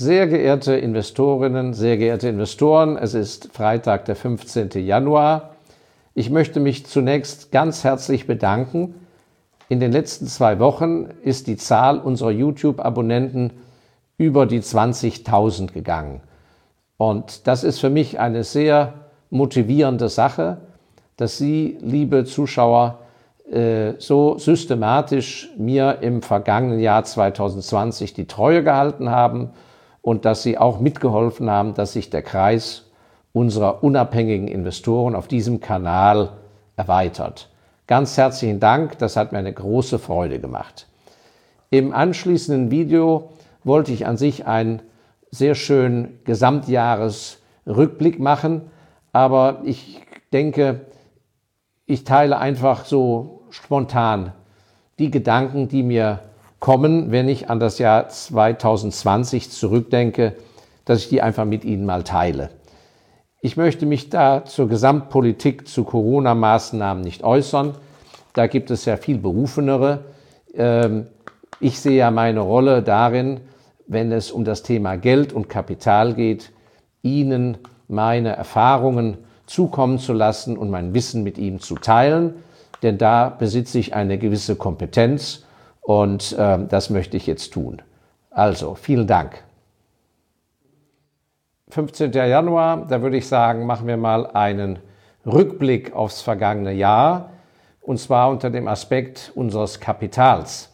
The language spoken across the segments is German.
Sehr geehrte Investorinnen, sehr geehrte Investoren, es ist Freitag, der 15. Januar. Ich möchte mich zunächst ganz herzlich bedanken. In den letzten zwei Wochen ist die Zahl unserer YouTube-Abonnenten über die 20.000 gegangen. Und das ist für mich eine sehr motivierende Sache, dass Sie, liebe Zuschauer, äh, so systematisch mir im vergangenen Jahr 2020 die Treue gehalten haben und dass Sie auch mitgeholfen haben, dass sich der Kreis unserer unabhängigen Investoren auf diesem Kanal erweitert. Ganz herzlichen Dank, das hat mir eine große Freude gemacht. Im anschließenden Video wollte ich an sich einen sehr schönen Gesamtjahresrückblick machen, aber ich denke, ich teile einfach so spontan die Gedanken, die mir kommen, wenn ich an das Jahr 2020 zurückdenke, dass ich die einfach mit Ihnen mal teile. Ich möchte mich da zur Gesamtpolitik zu Corona-Maßnahmen nicht äußern. Da gibt es ja viel berufenere. Ähm, ich sehe ja meine Rolle darin, wenn es um das Thema Geld und Kapital geht, Ihnen meine Erfahrungen zukommen zu lassen und mein Wissen mit Ihnen zu teilen. Denn da besitze ich eine gewisse Kompetenz und äh, das möchte ich jetzt tun. Also, vielen Dank. 15. Januar, da würde ich sagen, machen wir mal einen Rückblick aufs vergangene Jahr und zwar unter dem Aspekt unseres Kapitals.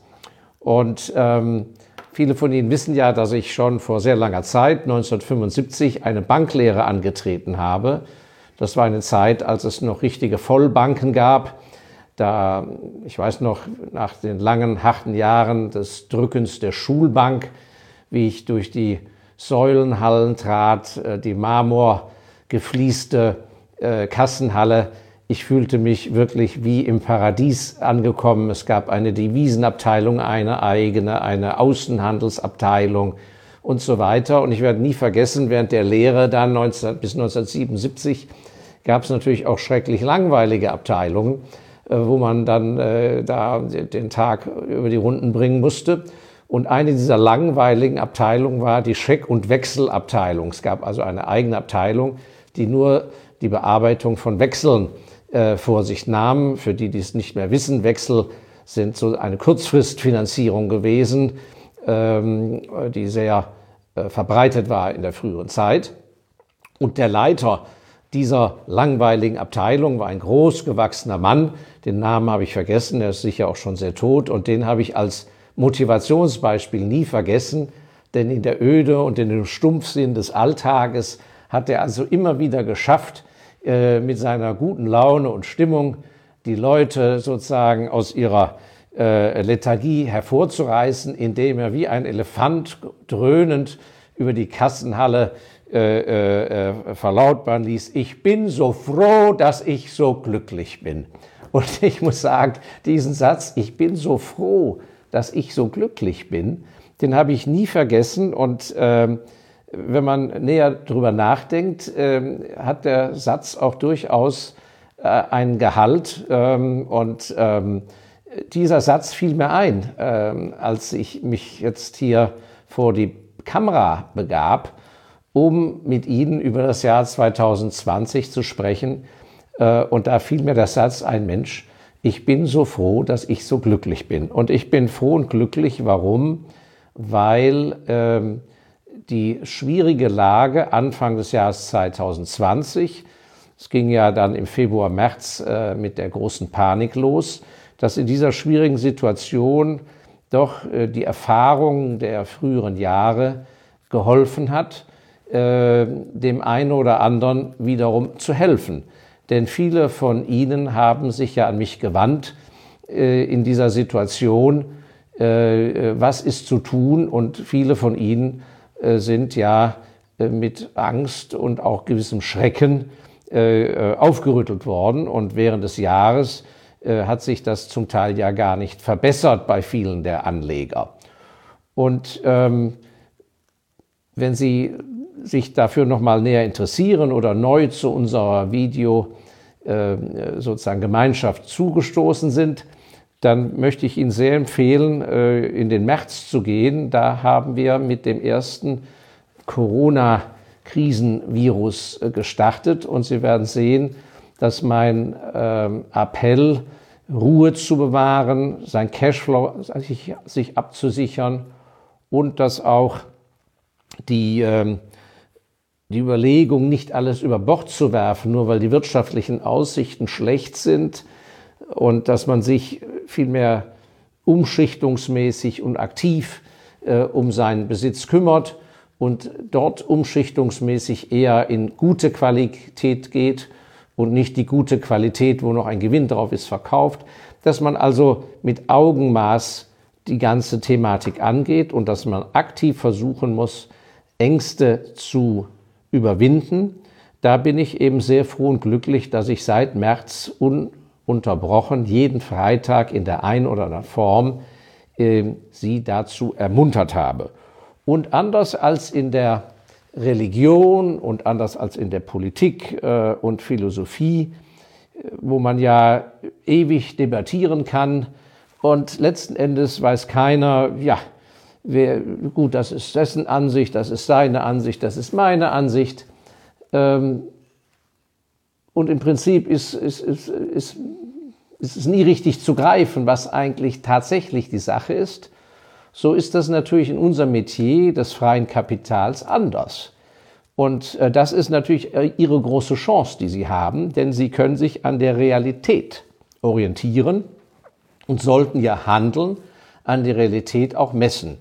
Und ähm, viele von Ihnen wissen ja, dass ich schon vor sehr langer Zeit, 1975, eine Banklehre angetreten habe. Das war eine Zeit, als es noch richtige Vollbanken gab da, ich weiß noch, nach den langen, harten Jahren des Drückens der Schulbank, wie ich durch die Säulenhallen trat, äh, die marmorgefließte äh, Kassenhalle. Ich fühlte mich wirklich wie im Paradies angekommen. Es gab eine Devisenabteilung, eine eigene, eine Außenhandelsabteilung und so weiter. Und ich werde nie vergessen, während der Lehre dann 19, bis 1977 gab es natürlich auch schrecklich langweilige Abteilungen. Äh, wo man dann äh, da den Tag über die Runden bringen musste. Und eine dieser langweiligen Abteilungen war die Scheck- und Wechselabteilung. Es gab also eine eigene Abteilung, die nur die Bearbeitung von Wechseln äh, vor sich nahm. Für die, die es nicht mehr wissen, Wechsel sind so eine Kurzfristfinanzierung gewesen, ähm, die sehr äh, verbreitet war in der früheren Zeit. Und der Leiter dieser langweiligen Abteilung war ein großgewachsener Mann, den Namen habe ich vergessen, er ist sicher auch schon sehr tot. Und den habe ich als Motivationsbeispiel nie vergessen, denn in der Öde und in dem Stumpfsinn des Alltages hat er also immer wieder geschafft, äh, mit seiner guten Laune und Stimmung die Leute sozusagen aus ihrer äh, Lethargie hervorzureißen, indem er wie ein Elefant dröhnend über die Kassenhalle äh, äh, äh, verlautbaren ließ, ich bin so froh, dass ich so glücklich bin. Und ich muss sagen, diesen Satz, ich bin so froh, dass ich so glücklich bin, den habe ich nie vergessen. Und ähm, wenn man näher drüber nachdenkt, ähm, hat der Satz auch durchaus äh, einen Gehalt. Ähm, und ähm, dieser Satz fiel mir ein, ähm, als ich mich jetzt hier vor die Kamera begab um mit Ihnen über das Jahr 2020 zu sprechen. Äh, und da fiel mir der Satz ein, Mensch, ich bin so froh, dass ich so glücklich bin. Und ich bin froh und glücklich, warum? Weil ähm, die schwierige Lage Anfang des Jahres 2020, es ging ja dann im Februar, März äh, mit der großen Panik los, dass in dieser schwierigen Situation doch äh, die Erfahrung der früheren Jahre geholfen hat, äh, dem einen oder anderen wiederum zu helfen. Denn viele von Ihnen haben sich ja an mich gewandt äh, in dieser Situation, äh, was ist zu tun und viele von Ihnen äh, sind ja äh, mit Angst und auch gewissem Schrecken äh, aufgerüttelt worden und während des Jahres hat sich das zum Teil ja gar nicht verbessert bei vielen der Anleger. Und ähm, wenn Sie sich dafür nochmal näher interessieren oder neu zu unserer Video äh, sozusagen Gemeinschaft zugestoßen sind, dann möchte ich Ihnen sehr empfehlen, äh, in den März zu gehen. Da haben wir mit dem ersten Corona-Krisenvirus äh, gestartet. Und Sie werden sehen, dass mein äh, Appell, Ruhe zu bewahren, sein Cashflow sich, sich abzusichern und dass auch die, äh, die Überlegung, nicht alles über Bord zu werfen, nur weil die wirtschaftlichen Aussichten schlecht sind und dass man sich vielmehr umschichtungsmäßig und aktiv äh, um seinen Besitz kümmert und dort umschichtungsmäßig eher in gute Qualität geht und nicht die gute Qualität, wo noch ein Gewinn drauf ist, verkauft, dass man also mit Augenmaß die ganze Thematik angeht und dass man aktiv versuchen muss, Ängste zu überwinden. Da bin ich eben sehr froh und glücklich, dass ich seit März ununterbrochen jeden Freitag in der einen oder anderen Form äh, sie dazu ermuntert habe. Und anders als in der Religion und anders als in der Politik äh, und Philosophie, äh, wo man ja ewig debattieren kann und letzten Endes weiß keiner, ja, wer, gut, das ist dessen Ansicht, das ist seine Ansicht, das ist meine Ansicht. Ähm, und im Prinzip ist, ist, ist, ist, ist es nie richtig zu greifen, was eigentlich tatsächlich die Sache ist. So ist das natürlich in unserem Metier des freien Kapitals anders. Und äh, das ist natürlich äh, Ihre große Chance, die Sie haben, denn Sie können sich an der Realität orientieren und sollten ja handeln, an der Realität auch messen.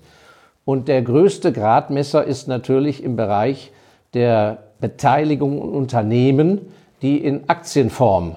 Und der größte Gradmesser ist natürlich im Bereich der Beteiligung und Unternehmen, die in Aktienform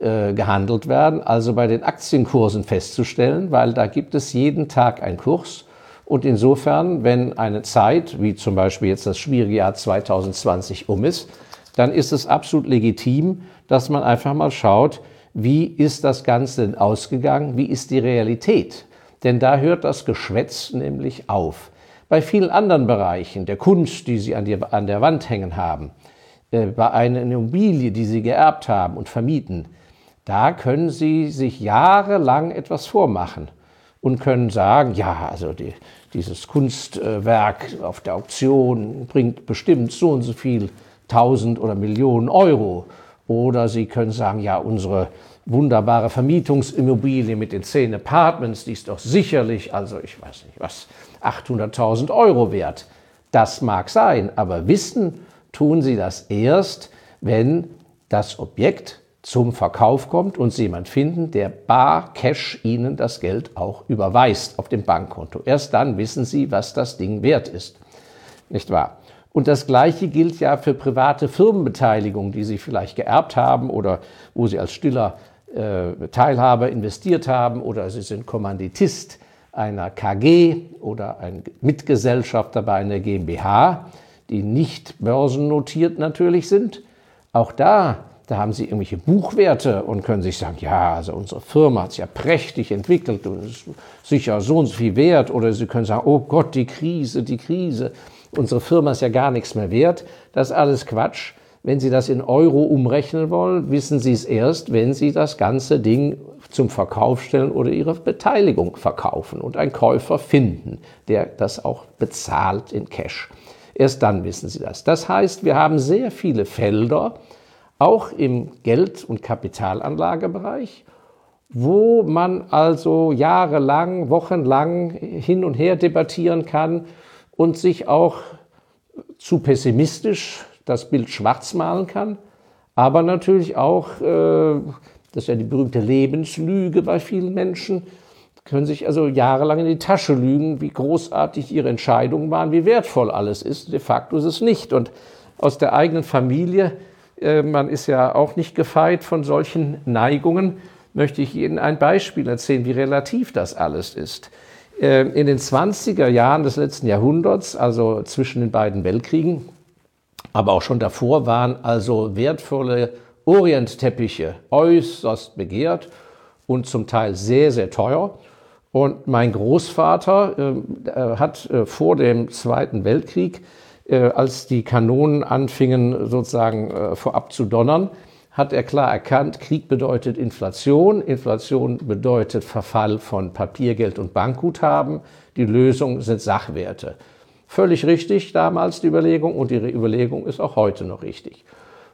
äh, gehandelt werden, also bei den Aktienkursen festzustellen, weil da gibt es jeden Tag einen Kurs. Und insofern, wenn eine Zeit, wie zum Beispiel jetzt das schwierige Jahr 2020 um ist, dann ist es absolut legitim, dass man einfach mal schaut, wie ist das Ganze denn ausgegangen, wie ist die Realität. Denn da hört das Geschwätz nämlich auf. Bei vielen anderen Bereichen, der Kunst, die Sie an, die, an der Wand hängen haben, äh, bei einer Immobilie, die Sie geerbt haben und vermieten, da können Sie sich jahrelang etwas vormachen und können sagen, ja, also die, dieses Kunstwerk auf der Auktion bringt bestimmt so und so viel tausend oder Millionen Euro. Oder Sie können sagen, ja, unsere wunderbare Vermietungsimmobilie mit den zehn Apartments, die ist doch sicherlich, also ich weiß nicht was, 800.000 Euro wert. Das mag sein, aber wissen tun Sie das erst, wenn das Objekt zum Verkauf kommt und Sie jemand finden, der bar Cash Ihnen das Geld auch überweist auf dem Bankkonto. Erst dann wissen Sie, was das Ding wert ist. Nicht wahr? Und das Gleiche gilt ja für private Firmenbeteiligungen, die Sie vielleicht geerbt haben oder wo Sie als stiller äh, Teilhaber investiert haben oder Sie sind Kommanditist einer KG oder ein Mitgesellschafter bei einer GmbH, die nicht börsennotiert natürlich sind. Auch da da haben Sie irgendwelche Buchwerte und können sich sagen, ja, also unsere Firma hat sich ja prächtig entwickelt und ist sicher so und so viel wert. Oder Sie können sagen, oh Gott, die Krise, die Krise. Unsere Firma ist ja gar nichts mehr wert. Das ist alles Quatsch. Wenn Sie das in Euro umrechnen wollen, wissen Sie es erst, wenn Sie das ganze Ding zum Verkauf stellen oder Ihre Beteiligung verkaufen und einen Käufer finden, der das auch bezahlt in Cash. Erst dann wissen Sie das. Das heißt, wir haben sehr viele Felder, auch im Geld- und Kapitalanlagebereich, wo man also jahrelang, wochenlang hin und her debattieren kann und sich auch zu pessimistisch das Bild schwarz malen kann, aber natürlich auch, äh, das ist ja die berühmte Lebenslüge bei vielen Menschen, können sich also jahrelang in die Tasche lügen, wie großartig ihre Entscheidungen waren, wie wertvoll alles ist. De facto ist es nicht. Und aus der eigenen Familie äh, man ist ja auch nicht gefeit von solchen Neigungen, möchte ich Ihnen ein Beispiel erzählen, wie relativ das alles ist. Äh, in den 20er Jahren des letzten Jahrhunderts, also zwischen den beiden Weltkriegen, aber auch schon davor, waren also wertvolle Orientteppiche äußerst begehrt und zum Teil sehr, sehr teuer. Und mein Großvater äh, hat vor dem Zweiten Weltkrieg äh, als die Kanonen anfingen sozusagen äh, vorab zu donnern, hat er klar erkannt, Krieg bedeutet Inflation, Inflation bedeutet Verfall von Papiergeld und Bankguthaben, die Lösung sind Sachwerte. Völlig richtig damals die Überlegung und die Überlegung ist auch heute noch richtig.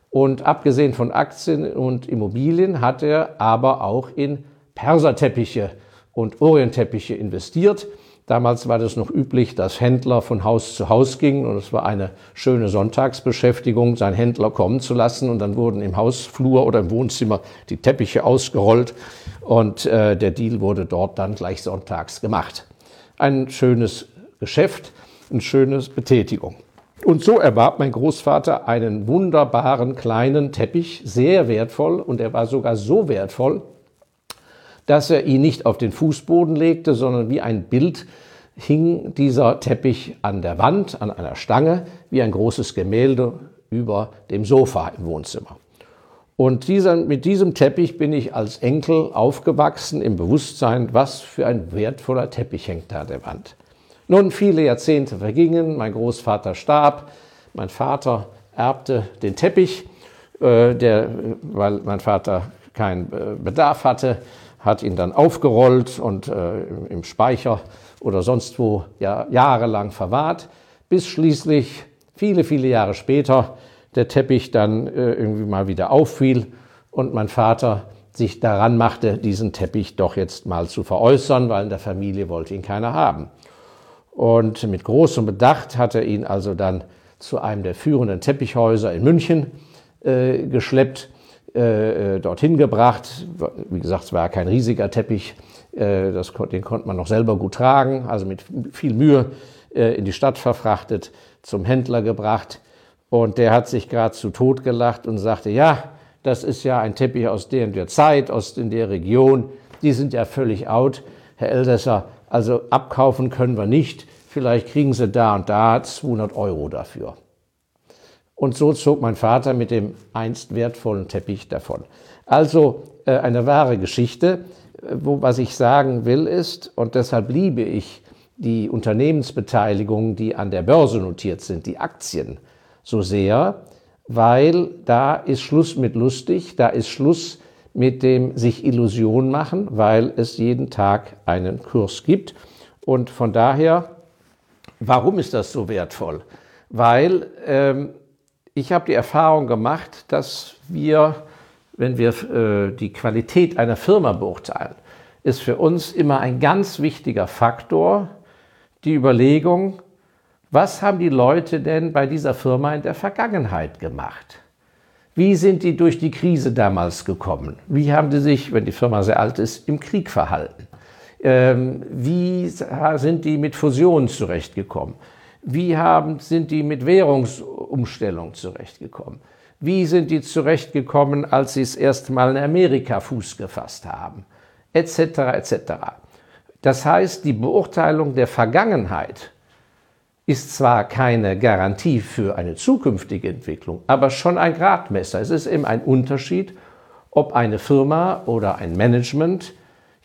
Und abgesehen von Aktien und Immobilien hat er aber auch in Perserteppiche und Orientteppiche investiert. Damals war das noch üblich, dass Händler von Haus zu Haus gingen und es war eine schöne Sonntagsbeschäftigung, seinen Händler kommen zu lassen und dann wurden im Hausflur oder im Wohnzimmer die Teppiche ausgerollt und äh, der Deal wurde dort dann gleich sonntags gemacht. Ein schönes Geschäft, eine schöne Betätigung. Und so erwarb mein Großvater einen wunderbaren kleinen Teppich, sehr wertvoll und er war sogar so wertvoll, dass er ihn nicht auf den Fußboden legte, sondern wie ein Bild hing dieser Teppich an der Wand, an einer Stange, wie ein großes Gemälde über dem Sofa im Wohnzimmer. Und dieser, mit diesem Teppich bin ich als Enkel aufgewachsen im Bewusstsein, was für ein wertvoller Teppich hängt da an der Wand. Nun, viele Jahrzehnte vergingen, mein Großvater starb, mein Vater erbte den Teppich, äh, der, weil mein Vater keinen äh, Bedarf hatte hat ihn dann aufgerollt und äh, im Speicher oder sonst wo ja, jahrelang verwahrt, bis schließlich viele, viele Jahre später der Teppich dann äh, irgendwie mal wieder auffiel und mein Vater sich daran machte, diesen Teppich doch jetzt mal zu veräußern, weil in der Familie wollte ihn keiner haben. Und mit großem Bedacht hat er ihn also dann zu einem der führenden Teppichhäuser in München äh, geschleppt äh, äh, dorthin gebracht. Wie gesagt, es war kein riesiger Teppich, äh, das, den konnte man noch selber gut tragen, also mit viel Mühe äh, in die Stadt verfrachtet, zum Händler gebracht. Und der hat sich gerade zu Tod gelacht und sagte, ja, das ist ja ein Teppich aus der und der Zeit, aus in der Region, die sind ja völlig out. Herr Elsässer, also abkaufen können wir nicht, vielleicht kriegen Sie da und da 200 Euro dafür. Und so zog mein Vater mit dem einst wertvollen Teppich davon. Also äh, eine wahre Geschichte. Wo, was ich sagen will ist, und deshalb liebe ich die Unternehmensbeteiligungen, die an der Börse notiert sind, die Aktien, so sehr, weil da ist Schluss mit lustig, da ist Schluss mit dem sich Illusion machen, weil es jeden Tag einen Kurs gibt. Und von daher, warum ist das so wertvoll? Weil ähm, ich habe die Erfahrung gemacht, dass wir, wenn wir äh, die Qualität einer Firma beurteilen, ist für uns immer ein ganz wichtiger Faktor die Überlegung, was haben die Leute denn bei dieser Firma in der Vergangenheit gemacht? Wie sind die durch die Krise damals gekommen? Wie haben die sich, wenn die Firma sehr alt ist, im Krieg verhalten? Ähm, wie sind die mit Fusionen zurechtgekommen? Wie haben, sind die mit Währungsumstellung zurechtgekommen? Wie sind die zurechtgekommen, als sie das erste Mal in Amerika Fuß gefasst haben? Etc. etc. Das heißt, die Beurteilung der Vergangenheit ist zwar keine Garantie für eine zukünftige Entwicklung, aber schon ein Gradmesser. Es ist eben ein Unterschied, ob eine Firma oder ein Management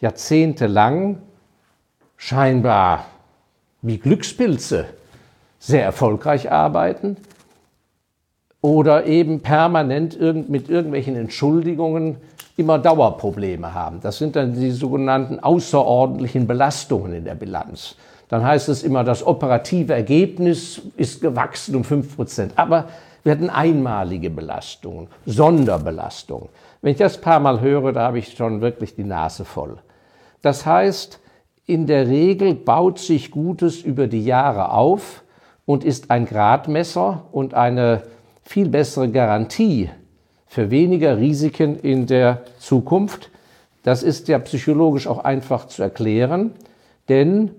jahrzehntelang scheinbar wie Glückspilze sehr erfolgreich arbeiten oder eben permanent mit irgendwelchen Entschuldigungen immer Dauerprobleme haben. Das sind dann die sogenannten außerordentlichen Belastungen in der Bilanz. Dann heißt es immer, das operative Ergebnis ist gewachsen um 5%. Aber wir hatten einmalige Belastungen, Sonderbelastungen. Wenn ich das ein paar Mal höre, da habe ich schon wirklich die Nase voll. Das heißt, in der Regel baut sich Gutes über die Jahre auf und ist ein Gradmesser und eine viel bessere Garantie für weniger Risiken in der Zukunft. Das ist ja psychologisch auch einfach zu erklären, denn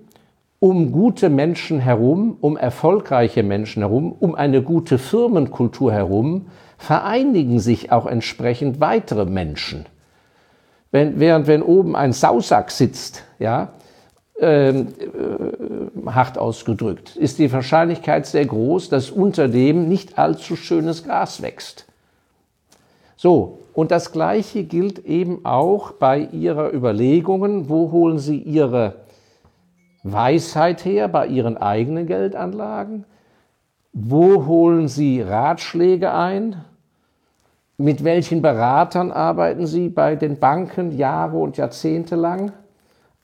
um gute Menschen herum, um erfolgreiche Menschen herum, um eine gute Firmenkultur herum, vereinigen sich auch entsprechend weitere Menschen. Wenn, während wenn oben ein Sausack sitzt, ja, ähm, äh, hart ausgedrückt, ist die Wahrscheinlichkeit sehr groß, dass unter dem nicht allzu schönes Gras wächst. So, und das Gleiche gilt eben auch bei Ihrer Überlegungen, wo holen Sie Ihre Weisheit her bei Ihren eigenen Geldanlagen? Wo holen Sie Ratschläge ein? Mit welchen Beratern arbeiten Sie bei den Banken Jahre und Jahrzehnte lang?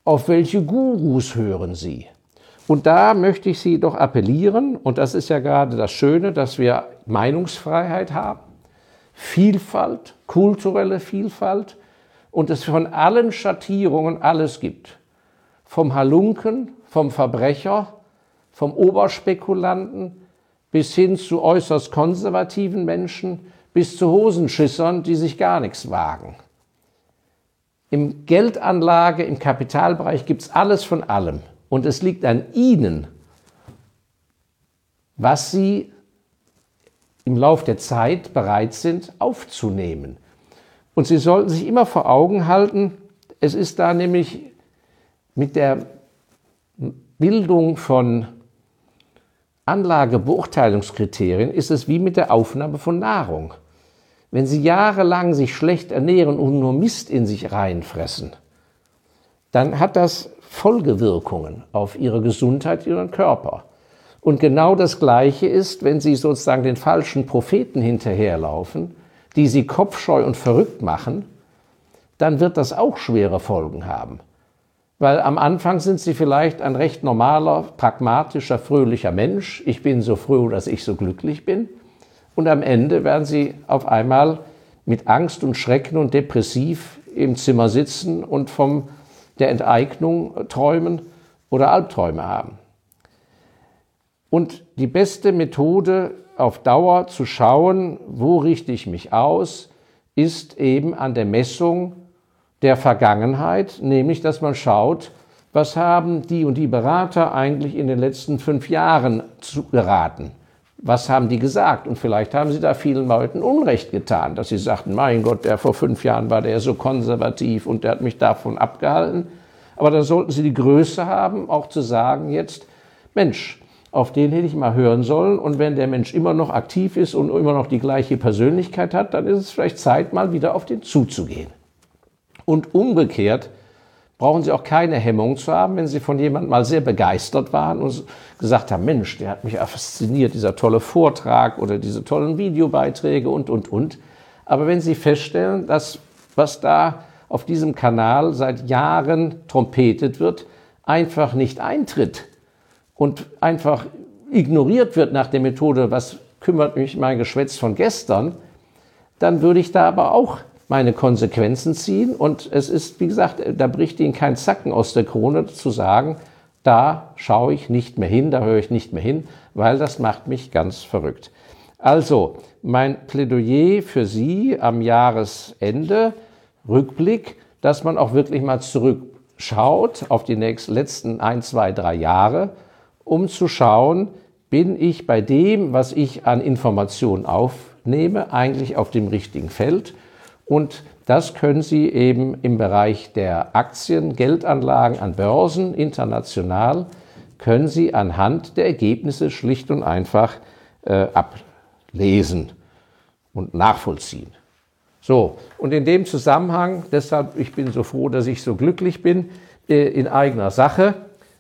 Auf welche Gurus hören Sie? Und da möchte ich Sie doch appellieren, und das ist ja gerade das Schöne, dass wir Meinungsfreiheit haben, Vielfalt, kulturelle Vielfalt und es von allen Schattierungen alles gibt. Vom Halunken, vom Verbrecher, vom Oberspekulanten bis hin zu äußerst konservativen Menschen, bis zu Hosenschissern, die sich gar nichts wagen. Im Geldanlage, im Kapitalbereich gibt es alles von allem. Und es liegt an Ihnen, was Sie im Lauf der Zeit bereit sind aufzunehmen. Und Sie sollten sich immer vor Augen halten, es ist da nämlich mit der Bildung von Anlagebeurteilungskriterien ist es wie mit der Aufnahme von Nahrung. Wenn Sie jahrelang sich schlecht ernähren und nur Mist in sich reinfressen, dann hat das Folgewirkungen auf Ihre Gesundheit, Ihren Körper. Und genau das Gleiche ist, wenn Sie sozusagen den falschen Propheten hinterherlaufen, die Sie kopfscheu und verrückt machen, dann wird das auch schwere Folgen haben. Weil am Anfang sind Sie vielleicht ein recht normaler, pragmatischer, fröhlicher Mensch. Ich bin so froh, dass ich so glücklich bin. Und am Ende werden sie auf einmal mit Angst und Schrecken und depressiv im Zimmer sitzen und von der Enteignung träumen oder Albträume haben. Und die beste Methode auf Dauer zu schauen, wo richte ich mich aus, ist eben an der Messung der Vergangenheit, nämlich dass man schaut, was haben die und die Berater eigentlich in den letzten fünf Jahren geraten was haben die gesagt? Und vielleicht haben sie da vielen Leuten Unrecht getan, dass sie sagten, mein Gott, der vor fünf Jahren war der so konservativ und der hat mich davon abgehalten. Aber dann sollten sie die Größe haben, auch zu sagen jetzt, Mensch, auf den hätte ich mal hören sollen. Und wenn der Mensch immer noch aktiv ist und immer noch die gleiche Persönlichkeit hat, dann ist es vielleicht Zeit, mal wieder auf den zuzugehen. Und umgekehrt, brauchen Sie auch keine Hemmung zu haben, wenn Sie von jemandem mal sehr begeistert waren und gesagt haben, Mensch, der hat mich fasziniert, dieser tolle Vortrag oder diese tollen Videobeiträge und, und, und. Aber wenn Sie feststellen, dass was da auf diesem Kanal seit Jahren trompetet wird, einfach nicht eintritt und einfach ignoriert wird nach der Methode, was kümmert mich mein Geschwätz von gestern, dann würde ich da aber auch meine Konsequenzen ziehen. Und es ist, wie gesagt, da bricht Ihnen kein Zacken aus der Krone zu sagen, da schaue ich nicht mehr hin, da höre ich nicht mehr hin, weil das macht mich ganz verrückt. Also, mein Plädoyer für Sie am Jahresende, Rückblick, dass man auch wirklich mal zurückschaut auf die nächsten, letzten ein, zwei, drei Jahre, um zu schauen, bin ich bei dem, was ich an Informationen aufnehme, eigentlich auf dem richtigen Feld und das können Sie eben im Bereich der Aktien, Geldanlagen an Börsen international, können Sie anhand der Ergebnisse schlicht und einfach äh, ablesen und nachvollziehen. So, und in dem Zusammenhang, deshalb, ich bin so froh, dass ich so glücklich bin, äh, in eigener Sache,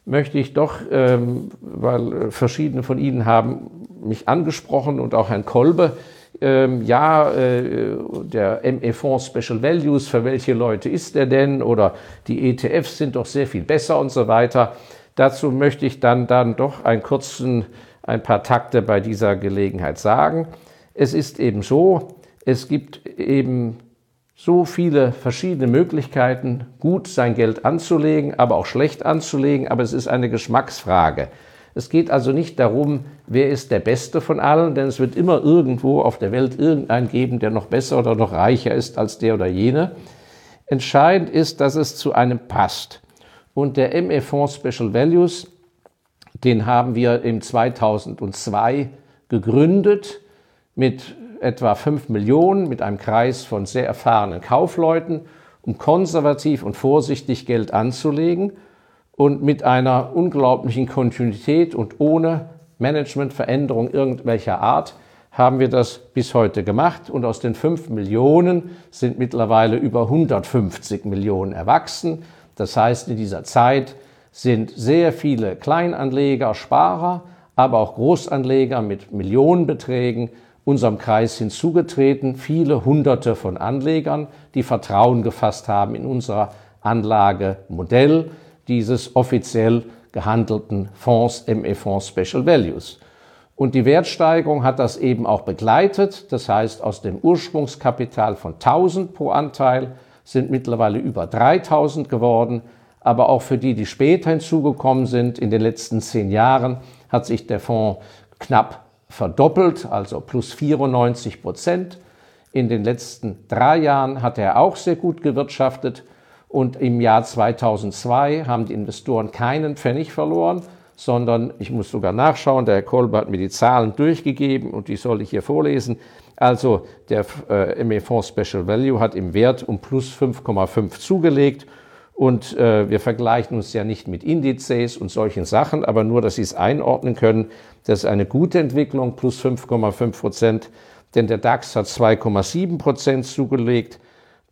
möchte ich doch, ähm, weil äh, verschiedene von Ihnen haben mich angesprochen und auch Herrn Kolbe, ähm, ja, äh, der ME-Fonds Special Values, für welche Leute ist der denn? Oder die ETFs sind doch sehr viel besser und so weiter. Dazu möchte ich dann, dann doch einen kurzen, ein paar Takte bei dieser Gelegenheit sagen. Es ist eben so, es gibt eben so viele verschiedene Möglichkeiten, gut sein Geld anzulegen, aber auch schlecht anzulegen, aber es ist eine Geschmacksfrage. Es geht also nicht darum, wer ist der Beste von allen, denn es wird immer irgendwo auf der Welt irgendeinen geben, der noch besser oder noch reicher ist als der oder jene. Entscheidend ist, dass es zu einem passt. Und der ME-Fonds Special Values, den haben wir im 2002 gegründet mit etwa 5 Millionen, mit einem Kreis von sehr erfahrenen Kaufleuten, um konservativ und vorsichtig Geld anzulegen und mit einer unglaublichen Kontinuität und ohne Managementveränderung irgendwelcher Art haben wir das bis heute gemacht. Und aus den 5 Millionen sind mittlerweile über 150 Millionen erwachsen. Das heißt, in dieser Zeit sind sehr viele Kleinanleger, Sparer, aber auch Großanleger mit Millionenbeträgen unserem Kreis hinzugetreten, viele Hunderte von Anlegern, die Vertrauen gefasst haben in unser Anlagemodell, dieses offiziell gehandelten Fonds, ME-Fonds Special Values. Und die Wertsteigerung hat das eben auch begleitet. Das heißt, aus dem Ursprungskapital von 1000 pro Anteil sind mittlerweile über 3000 geworden. Aber auch für die, die später hinzugekommen sind, in den letzten zehn Jahren, hat sich der Fonds knapp verdoppelt, also plus 94 Prozent. In den letzten drei Jahren hat er auch sehr gut gewirtschaftet. Und im Jahr 2002 haben die Investoren keinen Pfennig verloren, sondern ich muss sogar nachschauen, der Herr Kolber hat mir die Zahlen durchgegeben und die soll ich hier vorlesen. Also der äh, ME-Fonds Special Value hat im Wert um plus 5,5 zugelegt und äh, wir vergleichen uns ja nicht mit Indizes und solchen Sachen, aber nur, dass Sie es einordnen können, das ist eine gute Entwicklung, plus 5,5 Prozent, denn der DAX hat 2,7 Prozent zugelegt,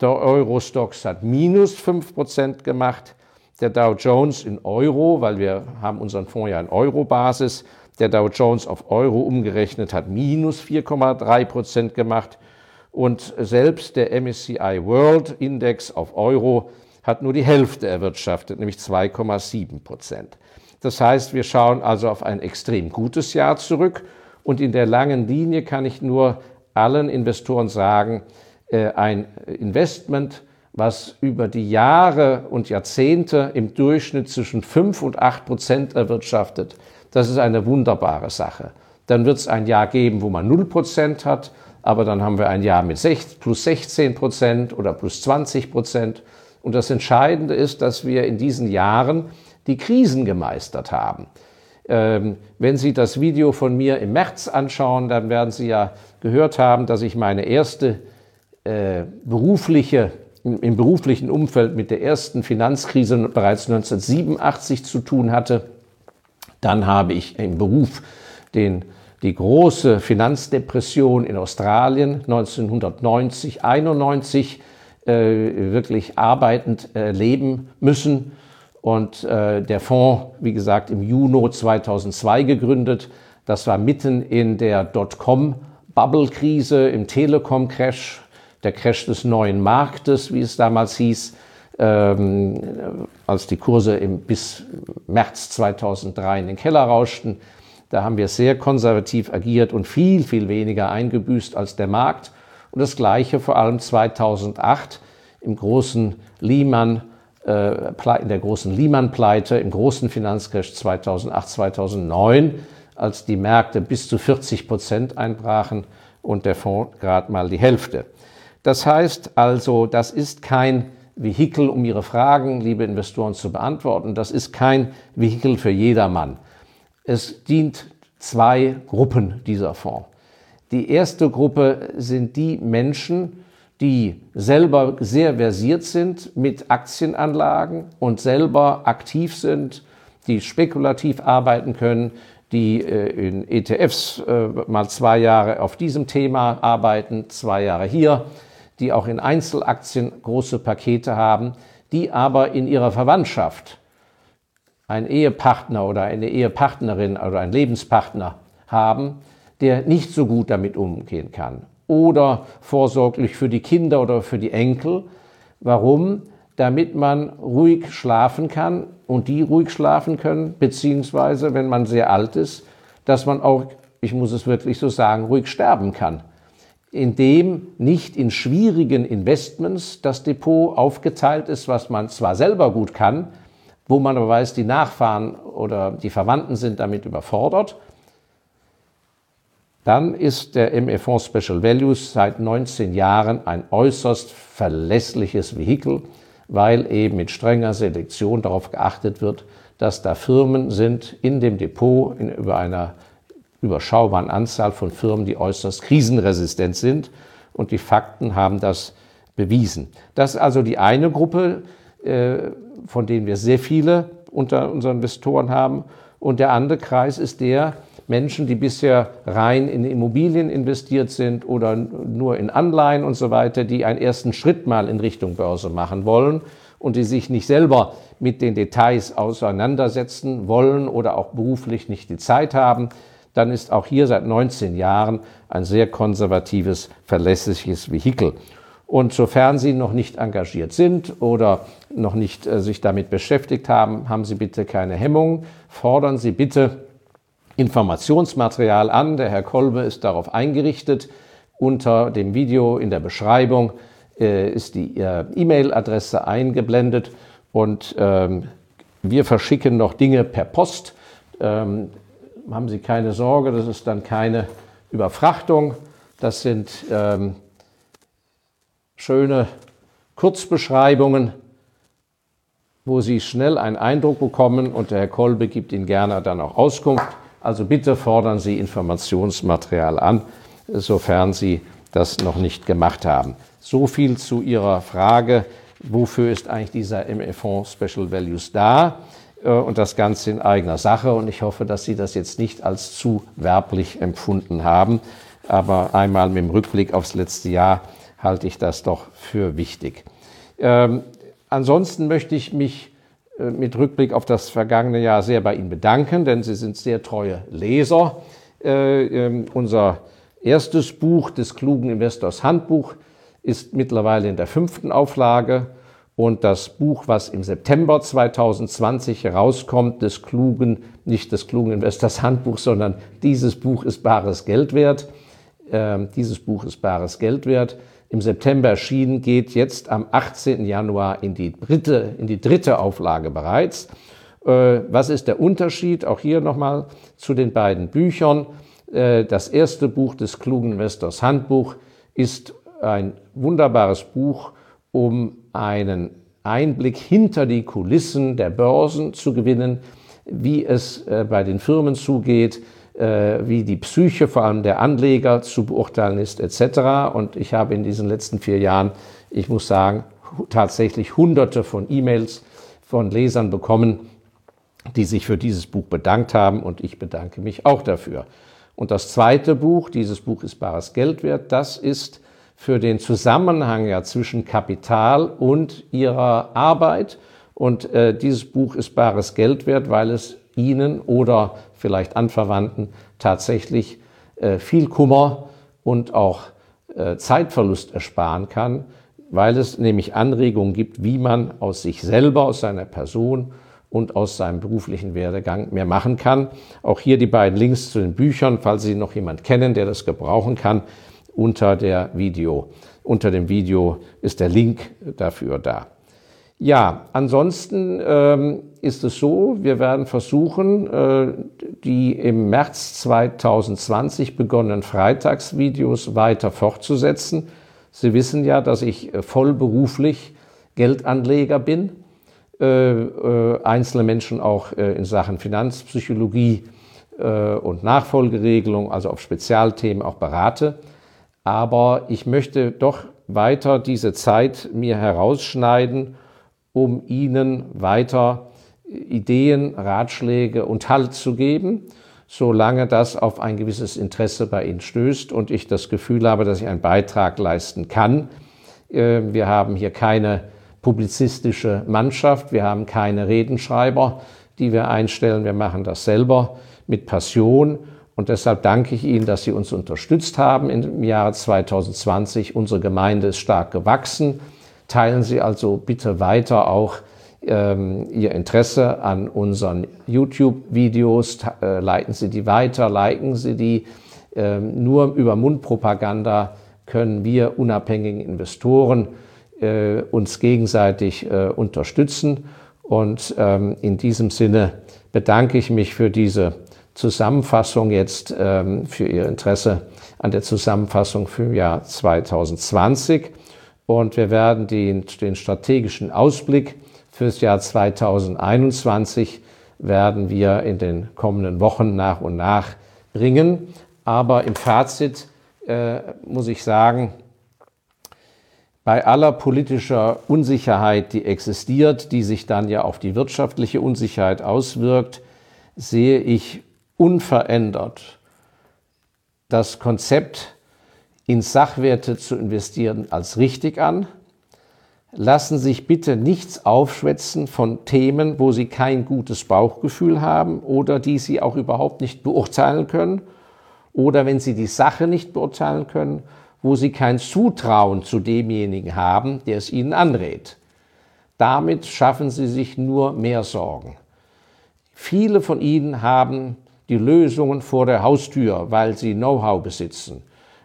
der Eurostox hat minus 5 Prozent gemacht, der Dow Jones in Euro, weil wir haben unseren Fonds ja in Euro-Basis, der Dow Jones auf Euro umgerechnet hat minus 4,3 Prozent gemacht. Und selbst der MSCI World Index auf Euro hat nur die Hälfte erwirtschaftet, nämlich 2,7 Prozent. Das heißt, wir schauen also auf ein extrem gutes Jahr zurück. Und in der langen Linie kann ich nur allen Investoren sagen, ein Investment, was über die Jahre und Jahrzehnte im Durchschnitt zwischen 5 und 8 Prozent erwirtschaftet, das ist eine wunderbare Sache. Dann wird es ein Jahr geben, wo man 0 Prozent hat, aber dann haben wir ein Jahr mit plus 16 Prozent oder plus 20 Prozent. Und das Entscheidende ist, dass wir in diesen Jahren die Krisen gemeistert haben. Ähm, wenn Sie das Video von mir im März anschauen, dann werden Sie ja gehört haben, dass ich meine erste äh, berufliche, im, im beruflichen Umfeld mit der ersten Finanzkrise bereits 1987 zu tun hatte. Dann habe ich im Beruf den, die große Finanzdepression in Australien 1990, 91 äh, wirklich arbeitend äh, leben müssen. Und äh, der Fonds, wie gesagt, im Juni 2002 gegründet. Das war mitten in der Dotcom-Bubble-Krise, im Telekom-Crash, der Crash des neuen Marktes, wie es damals hieß, ähm, als die Kurse im, bis März 2003 in den Keller rauschten. Da haben wir sehr konservativ agiert und viel, viel weniger eingebüßt als der Markt. Und das Gleiche vor allem 2008 im großen Lehman, äh, in der großen Lehman-Pleite, im großen Finanzcrash 2008, 2009, als die Märkte bis zu 40 Prozent einbrachen und der Fonds gerade mal die Hälfte. Das heißt also, das ist kein Vehikel, um Ihre Fragen, liebe Investoren, zu beantworten. Das ist kein Vehikel für jedermann. Es dient zwei Gruppen dieser Fonds. Die erste Gruppe sind die Menschen, die selber sehr versiert sind mit Aktienanlagen und selber aktiv sind, die spekulativ arbeiten können, die äh, in ETFs äh, mal zwei Jahre auf diesem Thema arbeiten, zwei Jahre hier, die auch in Einzelaktien große Pakete haben, die aber in ihrer Verwandtschaft einen Ehepartner oder eine Ehepartnerin oder einen Lebenspartner haben, der nicht so gut damit umgehen kann. Oder vorsorglich für die Kinder oder für die Enkel. Warum? Damit man ruhig schlafen kann und die ruhig schlafen können, beziehungsweise, wenn man sehr alt ist, dass man auch, ich muss es wirklich so sagen, ruhig sterben kann. Indem nicht in schwierigen Investments das Depot aufgeteilt ist, was man zwar selber gut kann, wo man aber weiß, die Nachfahren oder die Verwandten sind damit überfordert, dann ist der ME-Fonds Special Values seit 19 Jahren ein äußerst verlässliches Vehikel, weil eben mit strenger Selektion darauf geachtet wird, dass da Firmen sind in dem Depot in, über einer überschaubaren Anzahl von Firmen, die äußerst krisenresistent sind. Und die Fakten haben das bewiesen. Das ist also die eine Gruppe, äh, von denen wir sehr viele unter unseren Investoren haben. Und der andere Kreis ist der, Menschen, die bisher rein in Immobilien investiert sind oder nur in Anleihen und so weiter, die einen ersten Schritt mal in Richtung Börse machen wollen und die sich nicht selber mit den Details auseinandersetzen wollen oder auch beruflich nicht die Zeit haben, dann ist auch hier seit 19 Jahren ein sehr konservatives, verlässliches Vehikel. Und sofern Sie noch nicht engagiert sind oder noch nicht äh, sich damit beschäftigt haben, haben Sie bitte keine Hemmung. Fordern Sie bitte Informationsmaterial an. Der Herr Kolbe ist darauf eingerichtet. Unter dem Video in der Beschreibung äh, ist die äh, E-Mail-Adresse eingeblendet und ähm, wir verschicken noch Dinge per Post. Ähm, haben Sie keine Sorge, das ist dann keine Überfrachtung. Das sind ähm, schöne Kurzbeschreibungen, wo Sie schnell einen Eindruck bekommen und der Herr Kolbe gibt Ihnen gerne dann auch Auskunft. Also bitte fordern Sie Informationsmaterial an, sofern Sie das noch nicht gemacht haben. So viel zu Ihrer Frage, wofür ist eigentlich dieser ME-Fonds Special Values da? Äh, und das Ganze in eigener Sache. Und ich hoffe, dass Sie das jetzt nicht als zu werblich empfunden haben. Aber einmal mit dem Rückblick aufs letzte Jahr halte ich das doch für wichtig. Ähm, ansonsten möchte ich mich äh, mit Rückblick auf das vergangene Jahr sehr bei Ihnen bedanken, denn Sie sind sehr treue Leser. Äh, äh, unser erstes Buch des klugen Investors Handbuch ist mittlerweile in der fünften Auflage und das Buch, was im September 2020 herauskommt, des klugen, nicht des klugen Investors Handbuch, sondern dieses Buch ist bares Geld wert. Äh, dieses Buch ist bares Geld wert im September erschienen, geht jetzt am 18. Januar in die dritte, in die dritte Auflage bereits. Äh, was ist der Unterschied? Auch hier nochmal zu den beiden Büchern. Äh, das erste Buch des klugen Investors Handbuch ist ein wunderbares Buch, um einen Einblick hinter die Kulissen der Börsen zu gewinnen, wie es äh, bei den Firmen zugeht, äh, wie die Psyche vor allem der Anleger zu beurteilen ist etc. Und ich habe in diesen letzten vier Jahren, ich muss sagen, tatsächlich hunderte von E-Mails von Lesern bekommen, die sich für dieses Buch bedankt haben und ich bedanke mich auch dafür. Und das zweite Buch, dieses Buch ist bares Geld wert, das ist für den Zusammenhang ja zwischen Kapital und ihrer Arbeit. Und äh, dieses Buch ist bares Geld wert, weil es Ihnen oder vielleicht Anverwandten tatsächlich äh, viel Kummer und auch äh, Zeitverlust ersparen kann, weil es nämlich Anregungen gibt, wie man aus sich selber, aus seiner Person und aus seinem beruflichen Werdegang mehr machen kann. Auch hier die beiden Links zu den Büchern, falls Sie noch jemand kennen, der das gebrauchen kann, unter der Video. Unter dem Video ist der Link dafür da. Ja, ansonsten ähm, ist es so, wir werden versuchen, äh, die im März 2020 begonnenen Freitagsvideos weiter fortzusetzen. Sie wissen ja, dass ich äh, vollberuflich Geldanleger bin, äh, äh, einzelne Menschen auch äh, in Sachen Finanzpsychologie äh, und Nachfolgeregelung, also auf Spezialthemen auch berate. Aber ich möchte doch weiter diese Zeit mir herausschneiden, um ihnen weiter Ideen, Ratschläge und Halt zu geben, solange das auf ein gewisses Interesse bei ihnen stößt und ich das Gefühl habe, dass ich einen Beitrag leisten kann. Äh, wir haben hier keine publizistische Mannschaft, wir haben keine Redenschreiber, die wir einstellen. Wir machen das selber mit Passion und deshalb danke ich Ihnen, dass Sie uns unterstützt haben im Jahre 2020. Unsere Gemeinde ist stark gewachsen. Teilen Sie also bitte weiter auch ähm, Ihr Interesse an unseren YouTube-Videos, äh, leiten Sie die weiter, liken Sie die. Ähm, nur über Mundpropaganda können wir unabhängigen Investoren äh, uns gegenseitig äh, unterstützen. Und ähm, in diesem Sinne bedanke ich mich für diese Zusammenfassung jetzt, ähm, für Ihr Interesse an der Zusammenfassung für im Jahr 2020 und wir werden den, den strategischen Ausblick fürs Jahr 2021 werden wir in den kommenden Wochen nach und nach bringen. Aber im Fazit äh, muss ich sagen, bei aller politischer Unsicherheit, die existiert, die sich dann ja auf die wirtschaftliche Unsicherheit auswirkt, sehe ich unverändert das Konzept in Sachwerte zu investieren als richtig an. Lassen sich bitte nichts aufschwätzen von Themen, wo Sie kein gutes Bauchgefühl haben oder die Sie auch überhaupt nicht beurteilen können. Oder wenn Sie die Sache nicht beurteilen können wo sie kein Zutrauen zu demjenigen haben, der es ihnen anrät. Damit schaffen sie sich nur mehr Sorgen. Viele von ihnen haben die Lösungen vor der Haustür, weil sie Know-how besitzen.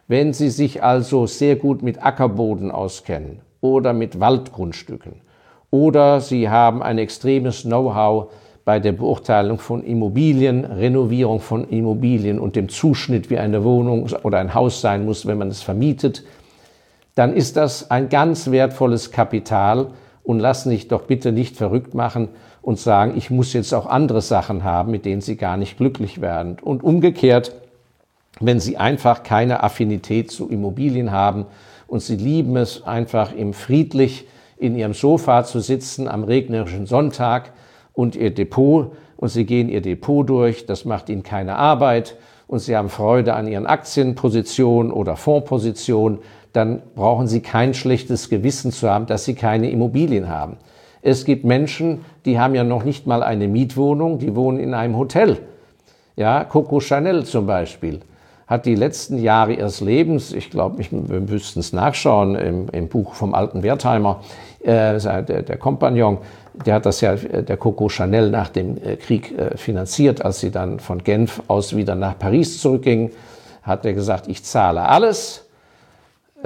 Wenn Sie sich also sehr gut mit Ackerboden auskennen oder mit Waldgrundstücken oder Sie haben ein extremes Know-how bei der Beurteilung von Immobilien, Renovierung von Immobilien und dem Zuschnitt, wie eine Wohnung oder ein Haus sein muss, wenn man es vermietet, dann ist das ein ganz wertvolles Kapital und lassen sich doch bitte nicht verrückt machen und sagen, ich muss jetzt auch andere Sachen haben, mit denen Sie gar nicht glücklich werden. Und umgekehrt, wenn Sie einfach keine Affinität zu Immobilien haben und Sie lieben es einfach im friedlich in Ihrem Sofa zu sitzen am regnerischen Sonntag und Ihr Depot und Sie gehen Ihr Depot durch, das macht Ihnen keine Arbeit und Sie haben Freude an Ihren Aktienpositionen oder Fondspositionen, dann brauchen Sie kein schlechtes Gewissen zu haben, dass Sie keine Immobilien haben. Es gibt Menschen, die haben ja noch nicht mal eine Mietwohnung, die wohnen in einem Hotel. Ja, Coco Chanel zum Beispiel hat die letzten Jahre ihres Lebens, ich glaube, wir müssten es nachschauen im, im, Buch vom alten Wertheimer, äh, der, der Kompagnon, der hat das ja, der Coco Chanel nach dem äh, Krieg äh, finanziert, als sie dann von Genf aus wieder nach Paris zurückging, hat er gesagt, ich zahle alles,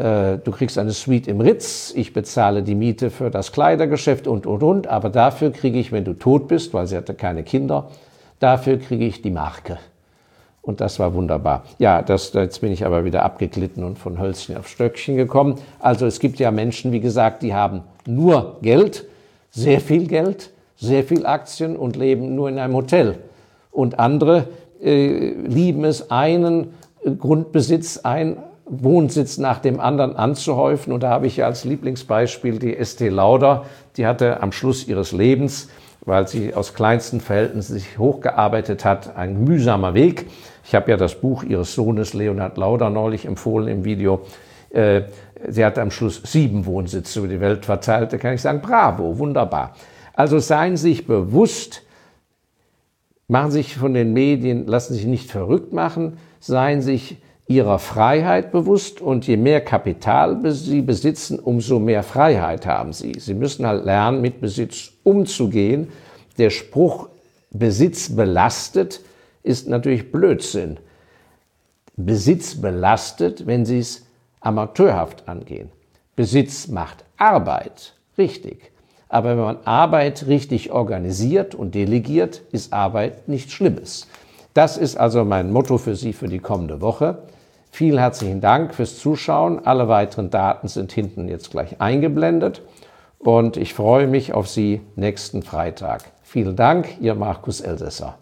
du kriegst eine Suite im Ritz, ich bezahle die Miete für das Kleidergeschäft und, und, und, aber dafür kriege ich, wenn du tot bist, weil sie hatte keine Kinder, dafür kriege ich die Marke. Und das war wunderbar. Ja, das, jetzt bin ich aber wieder abgeglitten und von Hölzchen auf Stöckchen gekommen. Also es gibt ja Menschen, wie gesagt, die haben nur Geld, sehr viel Geld, sehr viel Aktien und leben nur in einem Hotel. Und andere äh, lieben es, einen Grundbesitz, ein Wohnsitz nach dem anderen anzuhäufen. Und da habe ich ja als Lieblingsbeispiel die Estee Lauder. Die hatte am Schluss ihres Lebens, weil sie aus kleinsten Verhältnissen sich hochgearbeitet hat, ein mühsamer Weg. Ich habe ja das Buch ihres Sohnes Leonhard Lauder neulich empfohlen im Video. Äh, sie hat am Schluss sieben Wohnsitze über die Welt verteilt. Da kann ich sagen, bravo, wunderbar. Also seien Sie sich bewusst, machen Sie sich von den Medien, lassen Sie sich nicht verrückt machen, seien Sie sich ihrer Freiheit bewusst und je mehr Kapital sie besitzen, umso mehr Freiheit haben sie. Sie müssen halt lernen, mit Besitz umzugehen. Der Spruch Besitz belastet ist natürlich Blödsinn. Besitz belastet, wenn sie es amateurhaft angehen. Besitz macht Arbeit, richtig. Aber wenn man Arbeit richtig organisiert und delegiert, ist Arbeit nichts Schlimmes. Das ist also mein Motto für Sie für die kommende Woche. Vielen herzlichen Dank fürs Zuschauen. Alle weiteren Daten sind hinten jetzt gleich eingeblendet. Und ich freue mich auf Sie nächsten Freitag. Vielen Dank, Ihr Markus Elsässer.